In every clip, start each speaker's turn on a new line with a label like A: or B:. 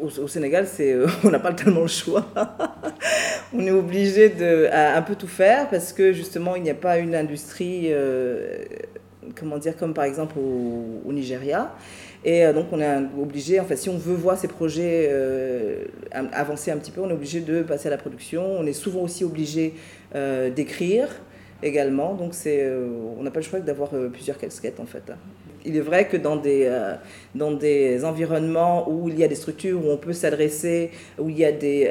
A: Au, Sénégal, c'est, on n'a pas tellement le choix. on est obligé de un peu tout faire parce que justement, il n'y a pas une industrie, comment dire, comme par exemple au, Nigeria. Et donc, on est obligé, enfin, si on veut voir ces projets avancer un petit peu, on est obligé de passer à la production. On est souvent aussi obligé d'écrire également. Donc c'est, euh, on n'a pas le choix d'avoir euh, plusieurs casquettes en fait. Il est vrai que dans des, euh, dans des environnements où il y a des structures où on peut s'adresser, où il y a des,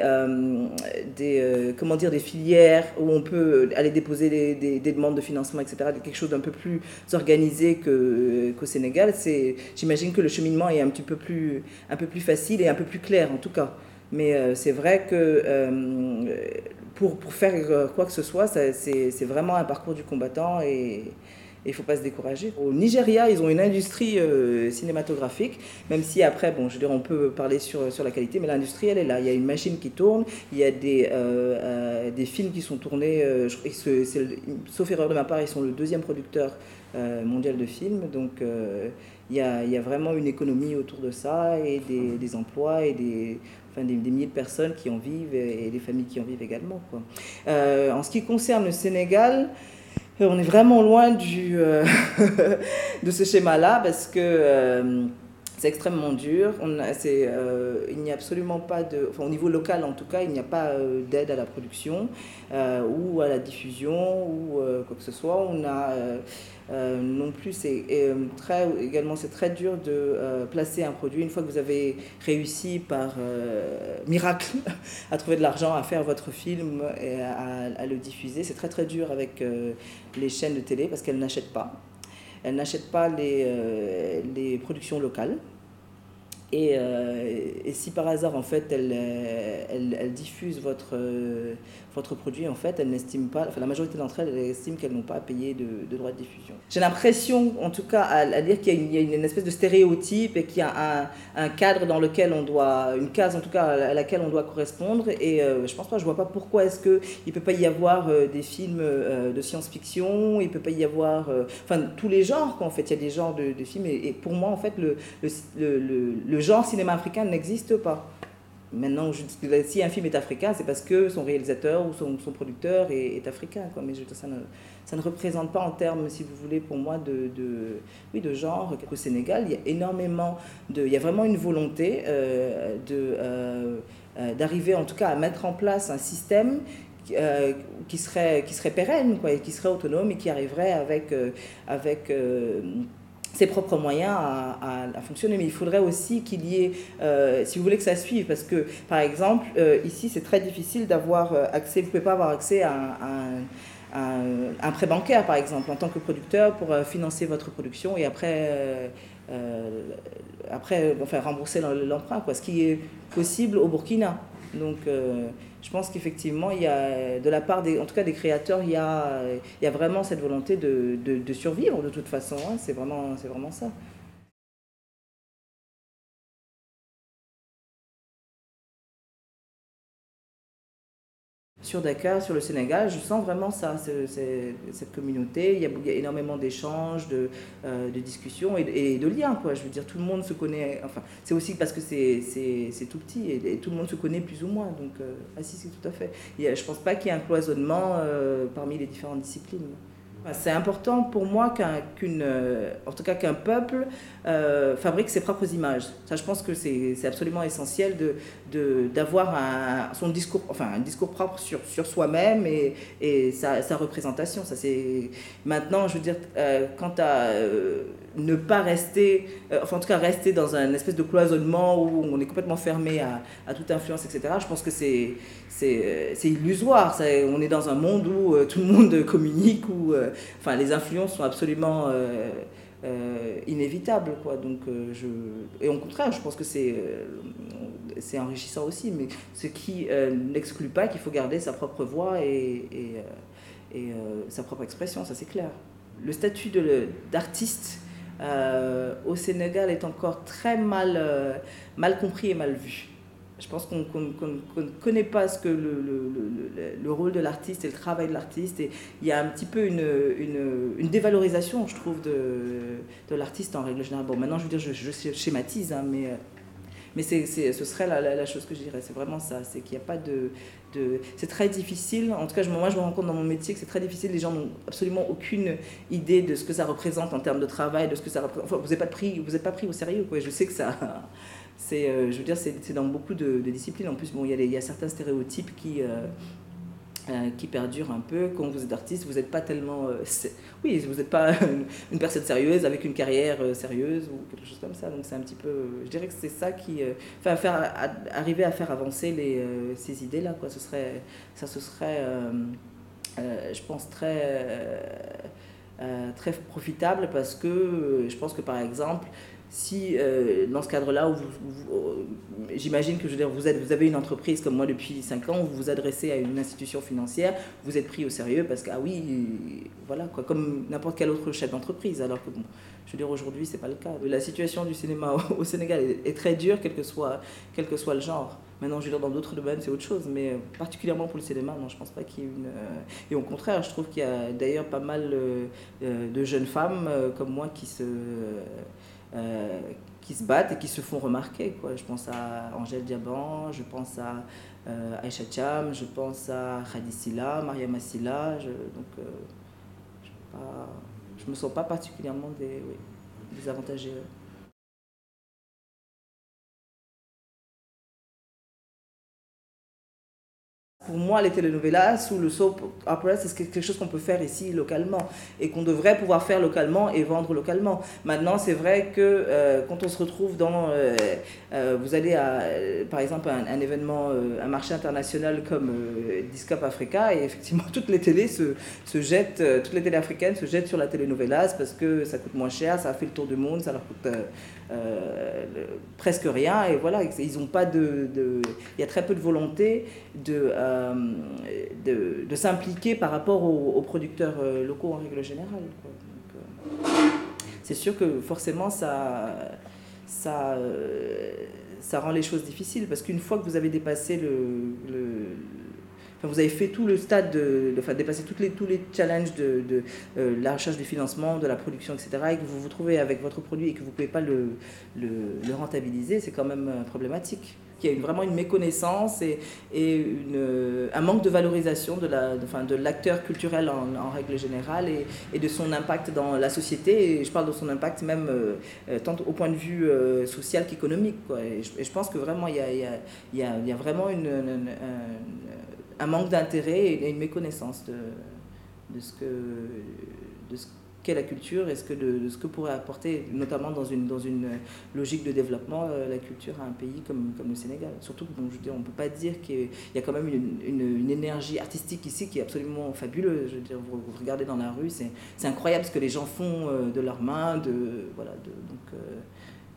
A: des, comment dire, des filières, où on peut aller déposer des, des, demandes de financement, etc., quelque chose d'un peu plus organisé qu'au Sénégal, c'est, j'imagine que le cheminement est un petit peu plus, un peu plus facile et un peu plus clair en tout cas. Mais c'est vrai que pour, pour, faire euh, quoi que ce soit, c'est vraiment un parcours du combattant et il ne faut pas se décourager. Au Nigeria, ils ont une industrie euh, cinématographique, même si après, bon, je veux on peut parler sur, sur la qualité, mais l'industrie, elle est là. Il y a une machine qui tourne, il y a des, euh, des films qui sont tournés, sauf erreur de ma part, ils sont le deuxième producteur mondial de films, donc il y, a, il y, a, vraiment une économie autour de ça et des, des emplois et des, des, milliers de personnes qui en vivent et, des familles qui en vivent également. Euh, en ce qui concerne le Sénégal, euh, on est vraiment loin euh, de ce schéma-là parce que c'est extrêmement dur. On a, il n'y a absolument pas de. Enfin, au niveau local, en tout cas, il n'y a pas d'aide à la production ou à la diffusion ou quoi que ce soit. On a. Euh, non plus, c'est euh, très, également c'est très dur de euh, placer un produit une fois que vous avez réussi par miracle à trouver de l'argent, à faire votre film et à, le diffuser. C'est très très dur avec les chaînes de télé parce qu'elles n'achètent pas. Elles n'achètent pas les, les productions locales. Et, et, si par hasard, en fait, elles elle, elle diffusent votre, votre produit, en fait, elles n'estiment pas, enfin la majorité d'entre elles, elles estiment qu'elles n'ont pas à payer de, de droits de diffusion. J'ai l'impression, en tout cas, à, dire qu'il y, a une espèce de stéréotype et qu'il y a un, cadre dans lequel on doit, une case en tout cas à laquelle on doit correspondre. Et euh, je pense pas, je vois pas pourquoi est-ce qu'il ne peut pas y avoir euh, des films euh, de science-fiction, il peut pas y avoir, enfin tous les genres, quoi, en fait, il y a des genres de, films. Et, pour moi, en fait, le genre cinéma africain n'existe pas. Maintenant, si un film est africain, c'est parce que son réalisateur ou son, producteur est, africain. Mais ça, ne, représente pas en termes, si vous voulez, pour moi, de, oui, de genre. Au Sénégal, il y a énormément de... Il y a vraiment une volonté euh, euh, euh, d'arriver, en tout cas, à mettre en place un système qui, serait, qui serait pérenne, quoi, et qui serait autonome et qui arriverait avec... avec ses propres moyens à, fonctionner. Mais il faudrait aussi qu'il y ait, euh, si vous voulez que ça suive, parce que par exemple, euh, ici c'est très difficile d'avoir euh, accès, vous ne pouvez pas avoir accès à, un prêt bancaire par exemple en tant que producteur pour financer votre production et après, après enfin, rembourser l'emprunt, quoi, ce qui est possible au Burkina. Donc je pense qu'effectivement, il y a, de la part des, en tout cas des créateurs, il y a, il y a vraiment cette volonté de, de, de survivre de toute façon. Hein. c'est vraiment, c'est vraiment ça. Sur Dakar, sur le Sénégal, je sens vraiment ça, cette communauté. Il y a, énormément d'échanges, de, euh, discussions et, de liens. Quoi. Je veux dire, tout le monde se connaît. Enfin, c'est aussi parce que c'est tout petit et, tout le monde se connaît plus ou moins. Donc, euh, ah si, c'est tout à fait. je ne pense pas qu'il y ait un cloisonnement euh, parmi les différentes disciplines. C'est important pour moi qu'une, en tout cas qu'un peuple euh, fabrique ses propres images. Ça, je pense que c'est absolument essentiel de, d'avoir un, son discours, enfin, un discours propre sur, sur soi-même et, et sa, sa, représentation. Ça, c'est... Maintenant, je veux dire, euh, quant à euh, ne pas rester, enfin en tout cas rester dans un espèce de cloisonnement où on est complètement fermé à, toute influence, etc., je pense que c'est, c'est illusoire. On est dans un monde où tout le monde communique, où enfin, les influences sont absolument... Euh, inévitable. Quoi. Donc, euh, je... Et au contraire, je pense que c'est, euh, c'est enrichissant aussi, mais ce qui n'exclut pas qu'il faut garder sa propre voix et, et, et sa propre expression, ça c'est clair. Le statut de, d'artiste au Sénégal est encore très mal, mal compris et mal vu je pense qu'on ne connaît pas ce que le, le, le, le rôle de l'artiste et le travail de l'artiste. Et il y a un petit peu une, une, une dévalorisation, je trouve, de, de l'artiste en règle générale. Bon, maintenant, je veux dire, je, je schématise, hein, mais, Mais c'est, ce serait la, la, chose que je dirais, c'est vraiment ça, c'est qu'il n'y a pas de... de c'est très difficile, en tout cas moi je me rends compte dans mon métier que c'est très difficile, les gens n'ont absolument aucune idée de ce que ça représente en termes de travail, de ce que ça représente. Enfin, vous n'êtes pas, pris, vous pas pris au sérieux, quoi. je sais que ça... C'est, euh, je veux dire, c'est, dans beaucoup de, disciplines. En plus, bon, il y, y, a certains stéréotypes qui, euh, euh, qui perdure un peu. Quand vous êtes artiste, vous n'êtes pas tellement. Euh, oui, vous n'êtes pas une, personne sérieuse avec une carrière euh, sérieuse ou quelque chose comme ça. Donc c'est un petit peu. Je dirais que c'est ça qui. Enfin, faire, arriver à faire avancer les, ces idées-là, quoi. Ce serait, ça, ce serait, je pense, très. très profitable parce que je pense que par exemple si euh, dans ce cadre-là, j'imagine que je veux vous, êtes, vous avez une entreprise comme moi depuis 5 ans, vous vous adressez à une institution financière, vous êtes pris au sérieux parce que, ah oui, voilà, quoi, comme n'importe quel autre chef d'entreprise. Alors que, bon, je veux dire, aujourd'hui, c'est pas le cas. La situation du cinéma au, Sénégal est, très dure, quel que, soit, quel que soit le genre. Maintenant, je veux dire, dans d'autres domaines, c'est autre chose, mais particulièrement pour le cinéma, non, je pense pas qu'il y ait une. Euh, et au contraire, je trouve qu'il y a d'ailleurs pas mal euh, de jeunes femmes comme moi qui se euh, qui se battent et qui se font remarquer. Quoi. Je pense à Angèle Diaban, je pense à euh, Aïcha Cham, je pense à Khadisila, Maria Massila. Je, donc, euh, je ne me sens pas particulièrement des, désavantagée. Pour moi, les telenovelas ou le soap opera, c'est quelque chose qu'on peut faire ici localement et qu'on devrait pouvoir faire localement et vendre localement. Maintenant, c'est vrai que euh, quand on se retrouve dans, euh, euh, vous allez à, par exemple, un, un événement, un marché international comme Discop Africa et effectivement toutes les télés se, se jettent, toutes les télés africaines se jettent sur la telenovelas parce que ça coûte moins cher, ça fait le tour du monde, ça leur coûte presque rien et voilà, ils ont pas de, il y a très peu de volonté de euh, de, s'impliquer par rapport aux, producteurs euh, locaux en règle générale. Euh, c'est sûr que forcément ça, ça rend les choses difficiles parce qu'une fois que vous avez dépassé le, Enfin, vous avez fait tout le stade de, enfin, dépassé toutes les, tous les challenges de, de la recherche du financement, de la production, etc., et que vous vous trouvez avec votre produit et que vous ne pouvez pas le, le, rentabiliser, c'est quand même problématique qu'il y a vraiment une méconnaissance et, et une, un manque de valorisation de, la, de, de l'acteur culturel en, règle générale et, et, de son impact dans la société. Et je parle de son impact même euh, euh, tant au point de vue euh, social qu'économique. Et, je, pense que vraiment, il y a, il y a, il y a, il vraiment une, une, un, un, manque d'intérêt et une méconnaissance de, de ce que... De ce qu'est la culture et ce que, de, ce que pourrait apporter, notamment dans une, dans une logique de développement, euh, la culture à un pays comme, comme le Sénégal. Surtout bon, je on peut pas dire qu'il y a quand même une, une, énergie artistique ici qui est absolument fabuleuse. Je veux dire, vous, vous regardez dans la rue, c'est incroyable ce que les gens font euh, de leurs mains. De, voilà, de, donc, euh,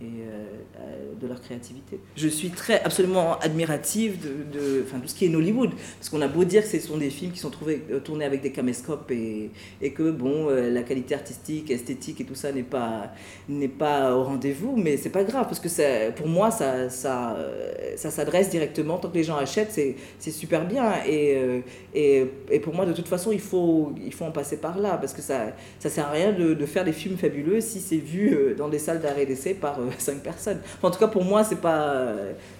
A: et euh, euh, de leur créativité. Je suis très absolument admirative de, de, enfin, de ce qui est Hollywood, parce qu'on a beau dire que ce sont des films qui sont trouvés, euh, tournés avec des caméscopes et, que bon, la qualité artistique, esthétique et tout ça n'est pas, pas au rendez-vous, mais c'est pas grave, parce que pour moi, ça, ça, s'adresse directement, tant que les gens achètent, c'est, super bien, et, et, et, pour moi, de toute façon, il faut, il faut en passer par là, parce que ça, ça sert à rien de, de faire des films fabuleux si c'est vu dans des salles d'arrêt d'essai par cinq personnes. en tout cas, pour moi, c'est pas,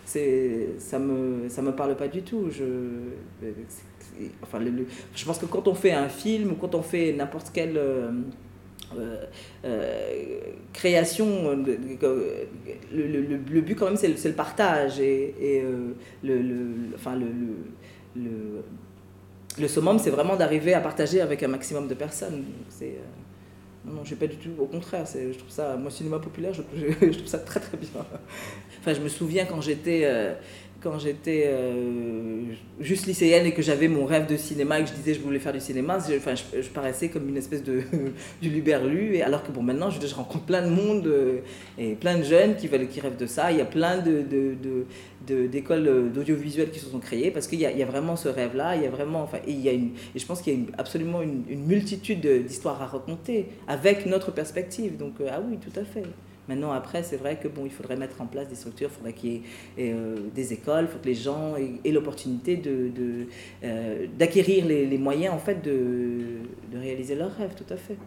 A: c'est, ça me, ça me parle pas du tout. Je, enfin, je pense que quand on fait un film ou quand on fait n'importe quelle euh, euh, euh création, le, but quand même, c'est le, partage et, le, enfin, le, le, summum, c'est vraiment d'arriver à partager avec un maximum de personnes. Non, non, je pas du tout. Au contraire, je trouve ça, moi, cinéma populaire, je, trouve ça très très bien. Enfin, je me souviens quand j'étais euh, quand j'étais euh, juste lycéenne et que j'avais mon rêve de cinéma et que je disais je voulais faire du cinéma, enfin, je, paraissais comme une espèce de du luberlu. Et alors que bon, maintenant, je, rencontre plein de monde euh, et plein de jeunes qui, veulent, qui rêvent de ça. Il y a plein de, de, de, d'écoles d'audiovisuel qui se sont créées parce qu'il y, y a, vraiment ce rêve-là. Il y a vraiment, enfin, et, il y a une, et je pense qu'il y a absolument une, multitude d'histoires à raconter avec notre perspective. Donc, euh, ah oui, tout à fait. Maintenant, après, c'est vrai que bon, il faudrait mettre en place des structures, il faudrait qu'il y ait euh, des écoles, il faut que les gens aient, l'opportunité euh, d'acquérir les, moyens en fait de réaliser leurs rêves, tout à fait.